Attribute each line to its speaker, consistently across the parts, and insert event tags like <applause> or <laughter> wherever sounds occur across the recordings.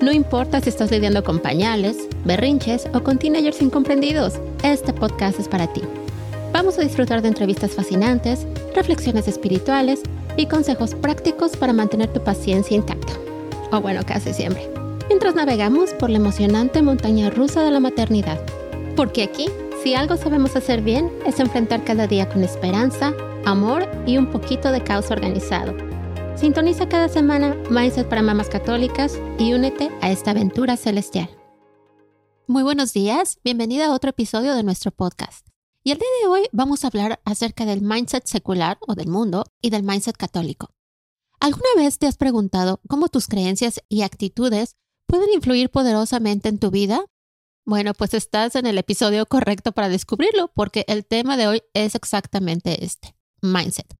Speaker 1: No importa si estás lidiando con pañales, berrinches o con teenagers incomprendidos, este podcast es para ti. Vamos a disfrutar de entrevistas fascinantes, reflexiones espirituales y consejos prácticos para mantener tu paciencia intacta. O bueno, casi siempre. Mientras navegamos por la emocionante montaña rusa de la maternidad. Porque aquí, si algo sabemos hacer bien, es enfrentar cada día con esperanza, amor y un poquito de caos organizado Sintoniza cada semana Mindset para Mamás Católicas y únete a esta aventura celestial. Muy buenos días, bienvenida a otro episodio de nuestro podcast. Y el día de hoy vamos a hablar acerca del mindset secular o del mundo y del mindset católico. ¿Alguna vez te has preguntado cómo tus creencias y actitudes pueden influir poderosamente en tu vida? Bueno, pues estás en el episodio correcto para descubrirlo porque el tema de hoy es exactamente este, mindset.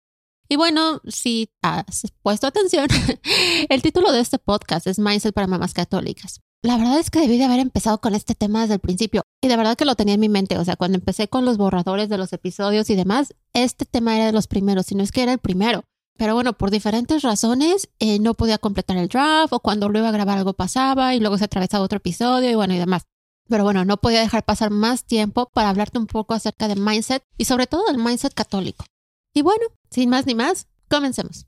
Speaker 1: Y bueno, si has puesto atención, <laughs> el título de este podcast es Mindset para Mamás Católicas. La verdad es que debí de haber empezado con este tema desde el principio y de verdad que lo tenía en mi mente. O sea, cuando empecé con los borradores de los episodios y demás, este tema era de los primeros, si no es que era el primero. Pero bueno, por diferentes razones eh, no podía completar el draft o cuando lo iba a grabar algo pasaba y luego se atravesaba otro episodio y bueno y demás. Pero bueno, no podía dejar pasar más tiempo para hablarte un poco acerca del mindset y sobre todo del mindset católico. Y bueno, sin más ni más, comencemos.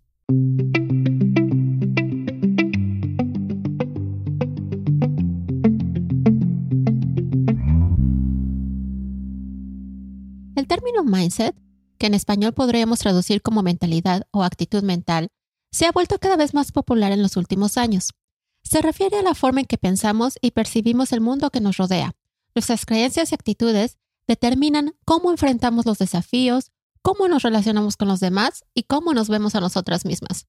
Speaker 1: El término mindset, que en español podríamos traducir como mentalidad o actitud mental, se ha vuelto cada vez más popular en los últimos años. Se refiere a la forma en que pensamos y percibimos el mundo que nos rodea. Nuestras creencias y actitudes determinan cómo enfrentamos los desafíos, cómo nos relacionamos con los demás y cómo nos vemos a nosotras mismas.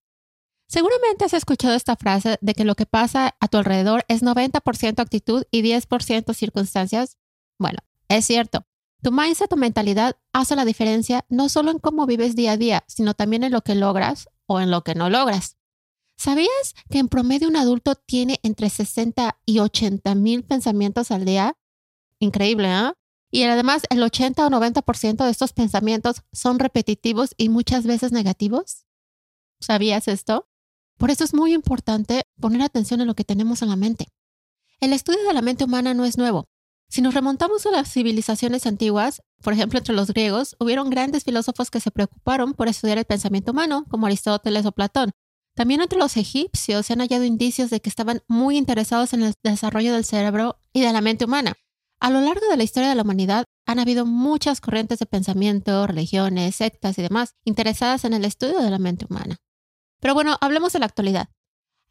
Speaker 1: Seguramente has escuchado esta frase de que lo que pasa a tu alrededor es 90% actitud y 10% circunstancias. Bueno, es cierto. Tu mindset o mentalidad hace la diferencia no solo en cómo vives día a día, sino también en lo que logras o en lo que no logras. ¿Sabías que en promedio un adulto tiene entre 60 y 80 mil pensamientos al día? Increíble, ¿eh? Y además, el 80 o 90% de estos pensamientos son repetitivos y muchas veces negativos. ¿Sabías esto? Por eso es muy importante poner atención en lo que tenemos en la mente. El estudio de la mente humana no es nuevo. Si nos remontamos a las civilizaciones antiguas, por ejemplo entre los griegos, hubieron grandes filósofos que se preocuparon por estudiar el pensamiento humano, como Aristóteles o Platón. También entre los egipcios se han hallado indicios de que estaban muy interesados en el desarrollo del cerebro y de la mente humana. A lo largo de la historia de la humanidad han habido muchas corrientes de pensamiento, religiones, sectas y demás interesadas en el estudio de la mente humana. Pero bueno, hablemos de la actualidad.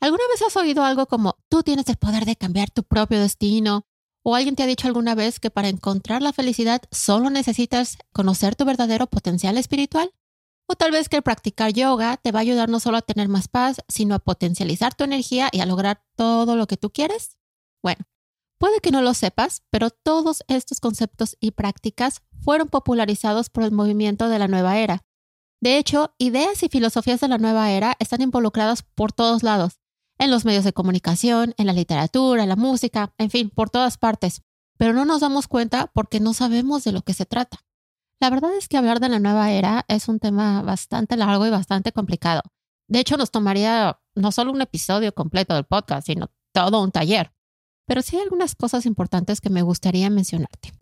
Speaker 1: ¿Alguna vez has oído algo como tú tienes el poder de cambiar tu propio destino? ¿O alguien te ha dicho alguna vez que para encontrar la felicidad solo necesitas conocer tu verdadero potencial espiritual? O tal vez que el practicar yoga te va a ayudar no solo a tener más paz, sino a potencializar tu energía y a lograr todo lo que tú quieres? Bueno, Puede que no lo sepas, pero todos estos conceptos y prácticas fueron popularizados por el movimiento de la nueva era. De hecho, ideas y filosofías de la nueva era están involucradas por todos lados, en los medios de comunicación, en la literatura, en la música, en fin, por todas partes. Pero no nos damos cuenta porque no sabemos de lo que se trata. La verdad es que hablar de la nueva era es un tema bastante largo y bastante complicado. De hecho, nos tomaría no solo un episodio completo del podcast, sino todo un taller pero sí hay algunas cosas importantes que me gustaría mencionarte.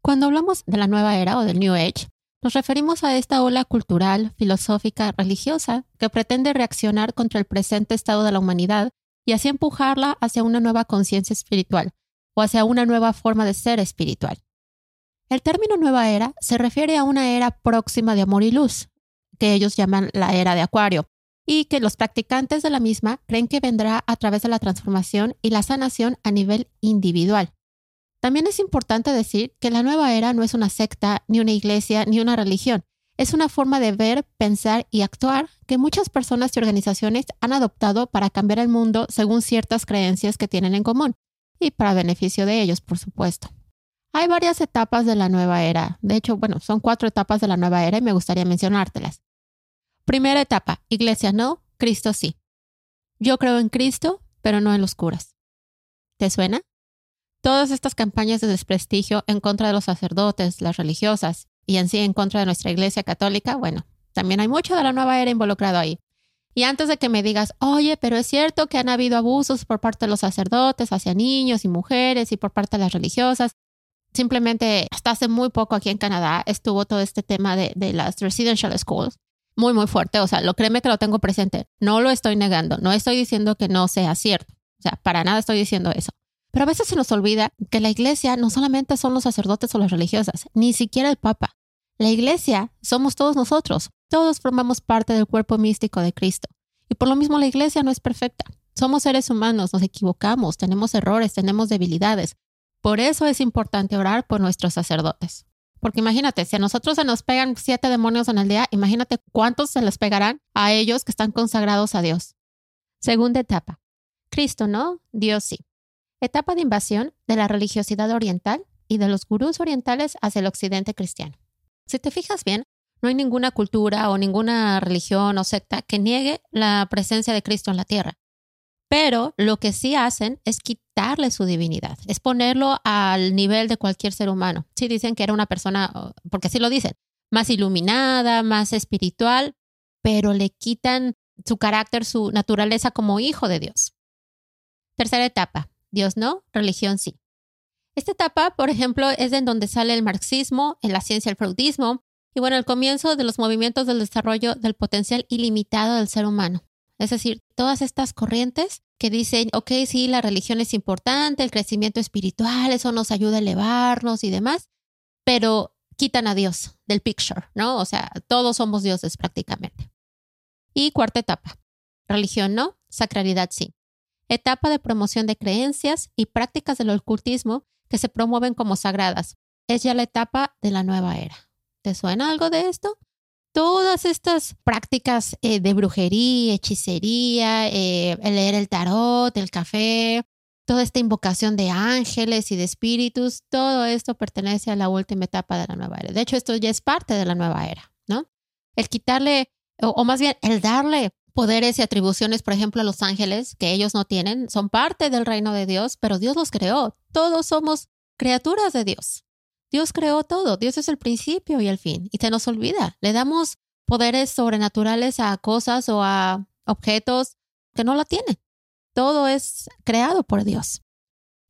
Speaker 1: Cuando hablamos de la nueva era o del New Age, nos referimos a esta ola cultural, filosófica, religiosa que pretende reaccionar contra el presente estado de la humanidad y así empujarla hacia una nueva conciencia espiritual o hacia una nueva forma de ser espiritual. El término nueva era se refiere a una era próxima de amor y luz, que ellos llaman la era de Acuario, y que los practicantes de la misma creen que vendrá a través de la transformación y la sanación a nivel individual. También es importante decir que la nueva era no es una secta, ni una iglesia, ni una religión. Es una forma de ver, pensar y actuar que muchas personas y organizaciones han adoptado para cambiar el mundo según ciertas creencias que tienen en común y para beneficio de ellos, por supuesto. Hay varias etapas de la nueva era. De hecho, bueno, son cuatro etapas de la nueva era y me gustaría mencionártelas. Primera etapa, iglesia no, Cristo sí. Yo creo en Cristo, pero no en los curas. ¿Te suena? Todas estas campañas de desprestigio en contra de los sacerdotes, las religiosas y en sí en contra de nuestra iglesia católica, bueno, también hay mucho de la nueva era involucrado ahí. Y antes de que me digas, oye, pero es cierto que han habido abusos por parte de los sacerdotes hacia niños y mujeres y por parte de las religiosas, simplemente hasta hace muy poco aquí en Canadá estuvo todo este tema de, de las residential schools muy, muy fuerte. O sea, lo créeme que lo tengo presente. No lo estoy negando. No estoy diciendo que no sea cierto. O sea, para nada estoy diciendo eso. Pero a veces se nos olvida que la iglesia no solamente son los sacerdotes o las religiosas, ni siquiera el papa. La iglesia somos todos nosotros. Todos formamos parte del cuerpo místico de Cristo. Y por lo mismo la iglesia no es perfecta. Somos seres humanos, nos equivocamos, tenemos errores, tenemos debilidades. Por eso es importante orar por nuestros sacerdotes. Porque imagínate, si a nosotros se nos pegan siete demonios en el día, imagínate cuántos se les pegarán a ellos que están consagrados a Dios. Segunda etapa. Cristo no, Dios sí. Etapa de invasión de la religiosidad oriental y de los gurús orientales hacia el occidente cristiano. Si te fijas bien, no hay ninguna cultura o ninguna religión o secta que niegue la presencia de Cristo en la tierra. Pero lo que sí hacen es quitarle su divinidad, es ponerlo al nivel de cualquier ser humano. Sí dicen que era una persona, porque así lo dicen, más iluminada, más espiritual, pero le quitan su carácter, su naturaleza como hijo de Dios. Tercera etapa, Dios no, religión sí. Esta etapa, por ejemplo, es en donde sale el marxismo, en la ciencia el freudismo y bueno, el comienzo de los movimientos del desarrollo del potencial ilimitado del ser humano. Es decir, todas estas corrientes que dicen, ok, sí, la religión es importante, el crecimiento espiritual, eso nos ayuda a elevarnos y demás, pero quitan a Dios del picture, ¿no? O sea, todos somos dioses prácticamente. Y cuarta etapa, religión no, sacralidad sí. Etapa de promoción de creencias y prácticas del ocultismo que se promueven como sagradas. Es ya la etapa de la nueva era. ¿Te suena algo de esto? Todas estas prácticas eh, de brujería, hechicería, eh, leer el tarot, el café, toda esta invocación de ángeles y de espíritus, todo esto pertenece a la última etapa de la nueva era. De hecho, esto ya es parte de la nueva era, ¿no? El quitarle, o más bien, el darle poderes y atribuciones, por ejemplo, a los ángeles, que ellos no tienen, son parte del reino de Dios, pero Dios los creó. Todos somos criaturas de Dios. Dios creó todo, Dios es el principio y el fin, y se nos olvida. Le damos poderes sobrenaturales a cosas o a objetos que no lo tienen. Todo es creado por Dios.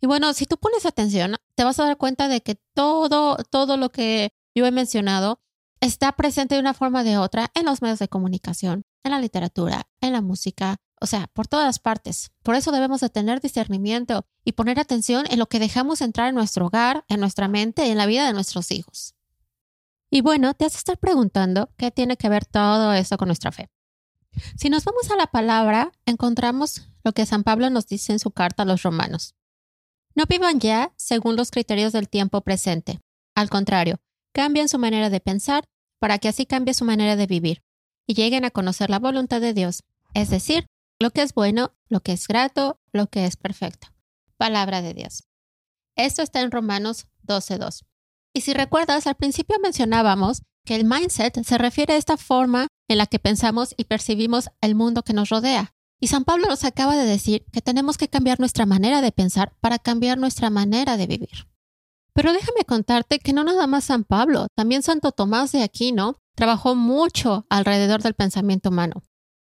Speaker 1: Y bueno, si tú pones atención, te vas a dar cuenta de que todo, todo lo que yo he mencionado está presente de una forma o de otra en los medios de comunicación, en la literatura, en la música, o sea, por todas partes. Por eso debemos de tener discernimiento y poner atención en lo que dejamos entrar en nuestro hogar, en nuestra mente y en la vida de nuestros hijos. Y bueno, te has de estar preguntando qué tiene que ver todo esto con nuestra fe. Si nos vamos a la palabra, encontramos lo que San Pablo nos dice en su carta a los romanos. No vivan ya según los criterios del tiempo presente. Al contrario, cambien su manera de pensar para que así cambie su manera de vivir y lleguen a conocer la voluntad de Dios, es decir, lo que es bueno, lo que es grato, lo que es perfecto. Palabra de Dios. Esto está en Romanos 12.2. Y si recuerdas, al principio mencionábamos que el mindset se refiere a esta forma en la que pensamos y percibimos el mundo que nos rodea. Y San Pablo nos acaba de decir que tenemos que cambiar nuestra manera de pensar para cambiar nuestra manera de vivir. Pero déjame contarte que no nada más San Pablo, también Santo Tomás de Aquino trabajó mucho alrededor del pensamiento humano.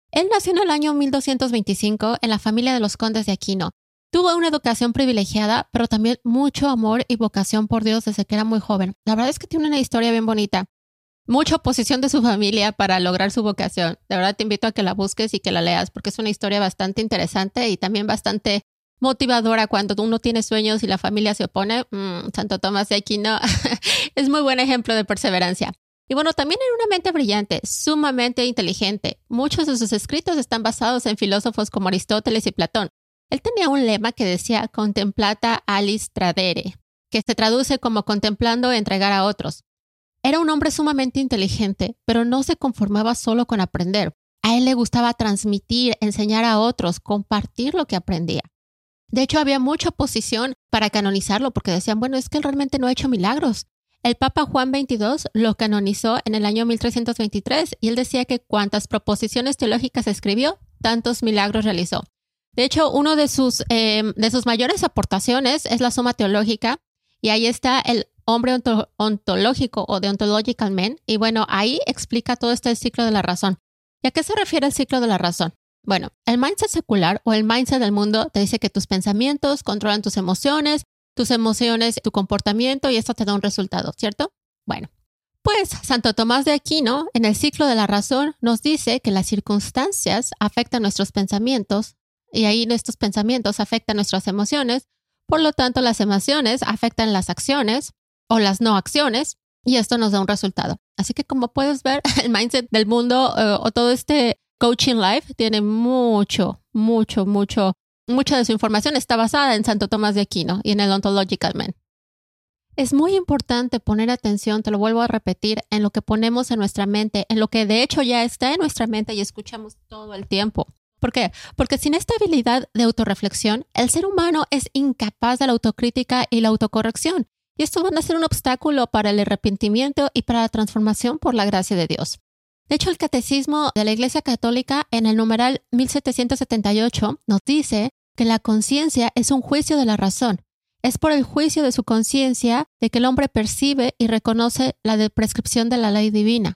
Speaker 1: Él nació en el año 1225 en la familia de los condes de Aquino. Tuvo una educación privilegiada, pero también mucho amor y vocación por Dios desde que era muy joven. La verdad es que tiene una historia bien bonita. Mucha oposición de su familia para lograr su vocación. De verdad te invito a que la busques y que la leas porque es una historia bastante interesante y también bastante motivadora cuando uno tiene sueños y la familia se opone. Mm, Santo Tomás de Aquino <laughs> es muy buen ejemplo de perseverancia. Y bueno, también era una mente brillante, sumamente inteligente. Muchos de sus escritos están basados en filósofos como Aristóteles y Platón. Él tenía un lema que decía contemplata alis tradere, que se traduce como contemplando entregar a otros. Era un hombre sumamente inteligente, pero no se conformaba solo con aprender. A él le gustaba transmitir, enseñar a otros, compartir lo que aprendía. De hecho, había mucha oposición para canonizarlo porque decían, bueno, es que él realmente no ha hecho milagros. El Papa Juan XXII lo canonizó en el año 1323 y él decía que cuantas proposiciones teológicas escribió, tantos milagros realizó. De hecho, uno de sus, em, de sus mayores aportaciones es la suma teológica y ahí está el hombre ontológico o de ontological. Y bueno, ahí explica todo este ciclo de la razón. ¿Y a qué se refiere el ciclo de la razón? Bueno, el mindset secular o el mindset del mundo te dice que tus pensamientos controlan tus emociones, tus emociones, tu comportamiento y esto te da un resultado, ¿cierto? Bueno, pues Santo Tomás de Aquino, en el ciclo de la razón, nos dice que las circunstancias afectan nuestros pensamientos y ahí estos pensamientos afectan nuestras emociones, por lo tanto las emociones afectan las acciones o las no acciones y esto nos da un resultado. Así que como puedes ver, <laughs> el mindset del mundo eh, o todo este Coaching Life tiene mucho, mucho, mucho, mucha de su información está basada en Santo Tomás de Aquino y en el Ontological Man. Es muy importante poner atención, te lo vuelvo a repetir, en lo que ponemos en nuestra mente, en lo que de hecho ya está en nuestra mente y escuchamos todo el tiempo. ¿Por qué? Porque sin esta habilidad de autorreflexión, el ser humano es incapaz de la autocrítica y la autocorrección. Y esto van a ser un obstáculo para el arrepentimiento y para la transformación por la gracia de Dios. De hecho, el Catecismo de la Iglesia Católica en el numeral 1778 nos dice que la conciencia es un juicio de la razón. Es por el juicio de su conciencia de que el hombre percibe y reconoce la prescripción de la ley divina.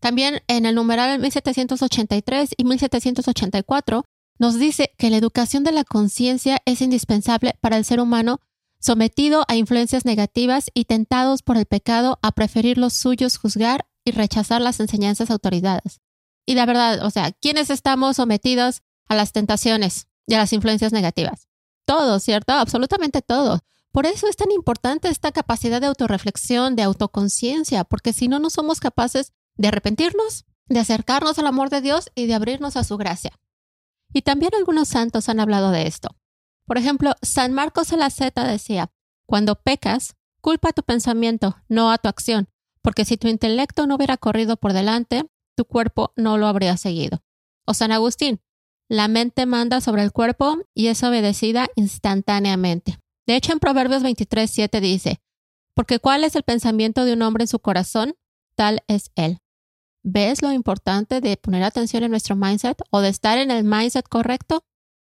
Speaker 1: También en el numeral 1783 y 1784 nos dice que la educación de la conciencia es indispensable para el ser humano sometido a influencias negativas y tentados por el pecado a preferir los suyos juzgar y rechazar las enseñanzas autoridades. Y la verdad, o sea, ¿quiénes estamos sometidos a las tentaciones y a las influencias negativas? Todos, ¿cierto? Absolutamente todos. Por eso es tan importante esta capacidad de autorreflexión, de autoconciencia, porque si no, no somos capaces de arrepentirnos, de acercarnos al amor de Dios y de abrirnos a su gracia. Y también algunos santos han hablado de esto. Por ejemplo, San Marcos de la Zeta decía, cuando pecas, culpa a tu pensamiento, no a tu acción, porque si tu intelecto no hubiera corrido por delante, tu cuerpo no lo habría seguido. O San Agustín, la mente manda sobre el cuerpo y es obedecida instantáneamente. De hecho, en Proverbios 23, 7 dice, porque cuál es el pensamiento de un hombre en su corazón, tal es él. ¿Ves lo importante de poner atención en nuestro mindset o de estar en el mindset correcto?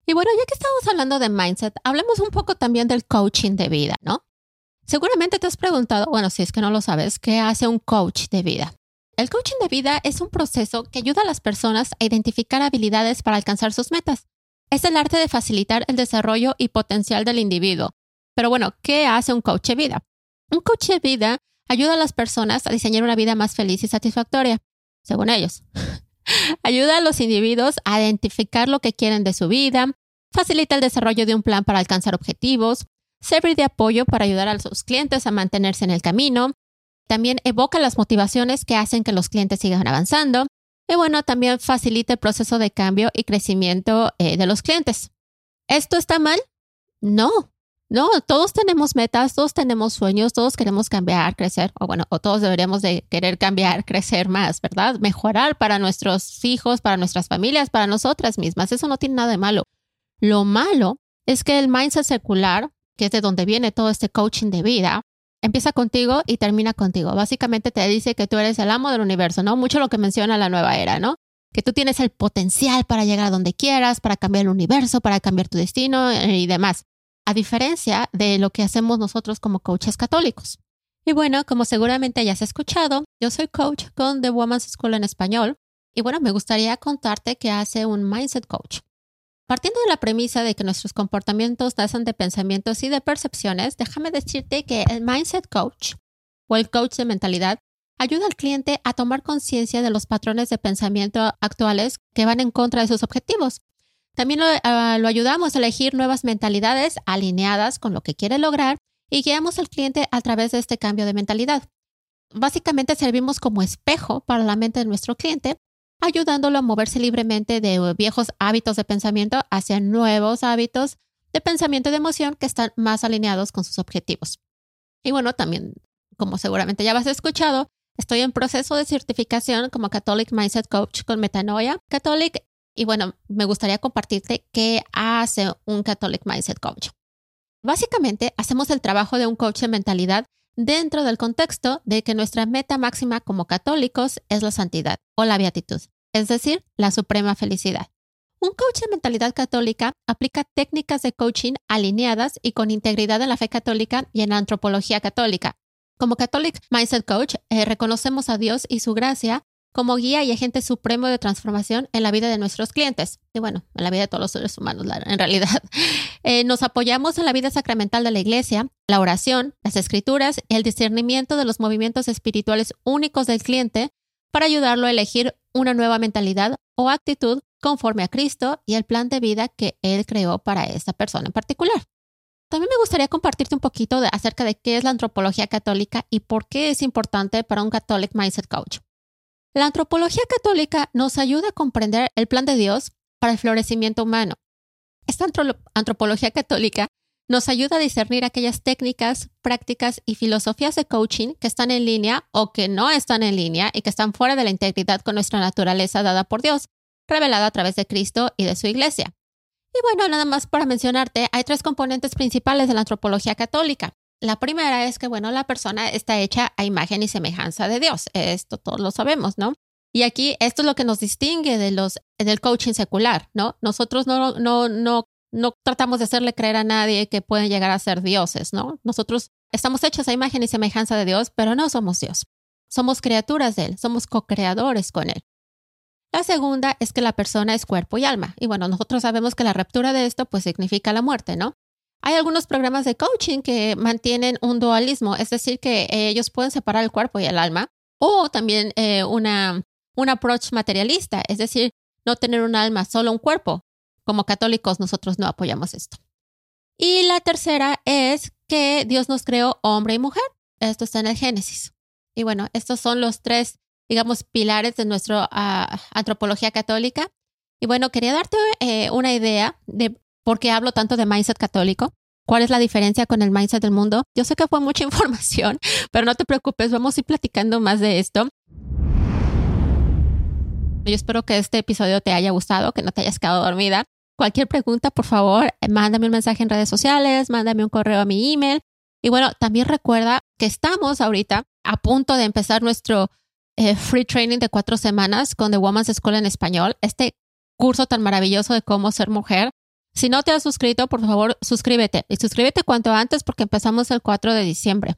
Speaker 1: Y bueno, ya que estamos hablando de mindset, hablemos un poco también del coaching de vida, ¿no? Seguramente te has preguntado, bueno, si es que no lo sabes, ¿qué hace un coach de vida? El coaching de vida es un proceso que ayuda a las personas a identificar habilidades para alcanzar sus metas. Es el arte de facilitar el desarrollo y potencial del individuo. Pero bueno, ¿qué hace un coach de vida? Un coach de vida ayuda a las personas a diseñar una vida más feliz y satisfactoria, según ellos. <laughs> ayuda a los individuos a identificar lo que quieren de su vida, facilita el desarrollo de un plan para alcanzar objetivos, servir de apoyo para ayudar a sus clientes a mantenerse en el camino. También evoca las motivaciones que hacen que los clientes sigan avanzando. Y bueno, también facilita el proceso de cambio y crecimiento eh, de los clientes. ¿Esto está mal? No, no, todos tenemos metas, todos tenemos sueños, todos queremos cambiar, crecer, o bueno, o todos deberíamos de querer cambiar, <laughs> crecer más, ¿verdad? Mejorar para nuestros hijos, para nuestras familias, para nosotras mismas. Eso no tiene nada de malo. Lo malo es que el mindset secular que es de donde viene todo este coaching de vida, empieza contigo y termina contigo. Básicamente te dice que tú eres el amo del universo, ¿no? Mucho lo que menciona la nueva era, ¿no? Que tú tienes el potencial para llegar a donde quieras, para cambiar el universo, para cambiar tu destino eh, y demás. A diferencia de lo que hacemos nosotros como coaches católicos. Y bueno, como seguramente hayas escuchado, yo soy coach con The Woman's School en español. Y bueno, me gustaría contarte qué hace un mindset coach. Partiendo de la premisa de que nuestros comportamientos nacen de pensamientos y de percepciones, déjame decirte que el Mindset Coach o el coach de mentalidad ayuda al cliente a tomar conciencia de los patrones de pensamiento actuales que van en contra de sus objetivos. También lo, ah, lo, ayudamos a elegir nuevas mentalidades alineadas con lo que quiere lograr y guiamos al cliente a través de este cambio de mentalidad. Básicamente servimos como espejo para la mente de nuestro cliente ayudándolo a moverse libremente de viejos hábitos de pensamiento hacia nuevos hábitos de pensamiento y de emoción que están más alineados con sus objetivos. Y bueno, también, como seguramente ya has escuchado, estoy en proceso de certificación como Catholic Mindset Coach con Metanoia. Catholic Y bueno, me gustaría compartirte qué hace un Catholic Mindset Coach. Básicamente, hacemos el trabajo de un coach de mentalidad dentro del contexto de que nuestra meta máxima como católicos es la santidad o la beatitud, es decir, la suprema felicidad. Un coach de mentalidad católica aplica técnicas de coaching alineadas y con integridad en la fe católica y en la antropología católica. Como Catholic Mindset Coach, eh, reconocemos a Dios y su gracia como guía y agente supremo de transformación en la vida de nuestros clientes y bueno, en la vida de todos los seres humanos, en realidad. <laughs> Eh, nos apoyamos en la vida sacramental de la iglesia, la oración, las escrituras, el discernimiento de los movimientos espirituales únicos del cliente para ayudarlo a elegir una nueva mentalidad o actitud conforme a Cristo y el plan de vida que Él creó para esta persona en particular. También me gustaría compartirte un poquito acerca de qué es la antropología católica y por qué es importante para un Catholic Mindset Coach. La antropología católica nos ayuda a comprender el plan de Dios para el florecimiento humano. Esta antropología católica nos ayuda a discernir aquellas técnicas, prácticas y filosofías de coaching que están en línea o que no están en línea y que están fuera de la integridad con nuestra naturaleza dada por Dios, revelada a través de Cristo y de su iglesia. Y bueno, nada más para mencionarte, hay tres componentes principales de la antropología católica. La primera es que, bueno, la persona está hecha a imagen y semejanza de Dios. Esto todos lo sabemos, ¿no? Y aquí esto es lo que nos distingue de los, del coaching secular, ¿no? Nosotros no, no, no, no tratamos de hacerle creer a nadie que pueden llegar a ser dioses, ¿no? Nosotros estamos hechos a imagen y semejanza de Dios, pero no somos Dios. Somos criaturas de Él, somos co-creadores con Él. La segunda es que la persona es cuerpo y alma. Y bueno, nosotros sabemos que la ruptura de esto pues significa la muerte, ¿no? Hay algunos programas de coaching que mantienen un dualismo, es decir, que ellos pueden separar el cuerpo y el alma, o también eh, una, un approach materialista, es decir, no tener un alma, solo un cuerpo. Como católicos nosotros no apoyamos esto. Y la tercera es que Dios nos creó hombre y mujer. Esto está en el Génesis. Y bueno, estos son los tres, digamos, pilares de nuestra ah, antropología católica. Y bueno, quería darte eh, una idea de ¿Por qué hablo tanto de mindset católico? ¿Cuál es la diferencia con el mindset del mundo? Yo sé que fue mucha <laughs> información, pero no te preocupes, vamos a ir platicando más de esto. Yo espero que este episodio te haya gustado, que no te hayas quedado dormida. Cualquier pregunta, por favor, mándame un mensaje en redes sociales, mándame un correo a mi email. Y bueno, también recuerda que estamos ahorita a punto de empezar nuestro eh, free training de cuatro semanas con The Woman's School en español. Este curso tan maravilloso de cómo ser mujer si no te has suscrito, por favor, suscríbete. Y suscríbete cuanto antes porque empezamos el 4 de diciembre.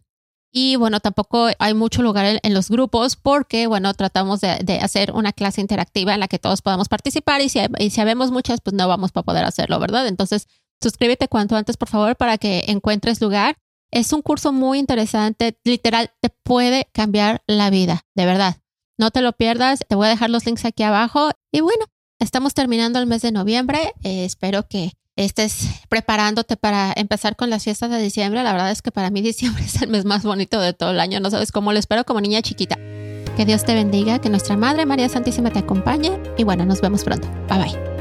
Speaker 1: Y bueno, tampoco hay mucho lugar en, los grupos porque, bueno, tratamos de, hacer una clase interactiva en la que todos podamos participar y si, y si habemos muchas, pues no vamos a poder hacerlo, ¿verdad? Entonces, suscríbete cuanto antes, por favor, para que encuentres lugar. Es un curso muy interesante, literal, te puede cambiar la vida, de verdad. No te lo pierdas, te voy a dejar los links aquí abajo. Y bueno, Estamos terminando el mes de noviembre. Eh, espero que estés preparándote para empezar con las fiestas de diciembre. La verdad es que para mí diciembre es el mes más bonito de todo el año. No sabes cómo lo espero como niña chiquita. Que Dios te bendiga, que nuestra Madre María Santísima te acompañe y bueno, nos vemos pronto. Bye bye.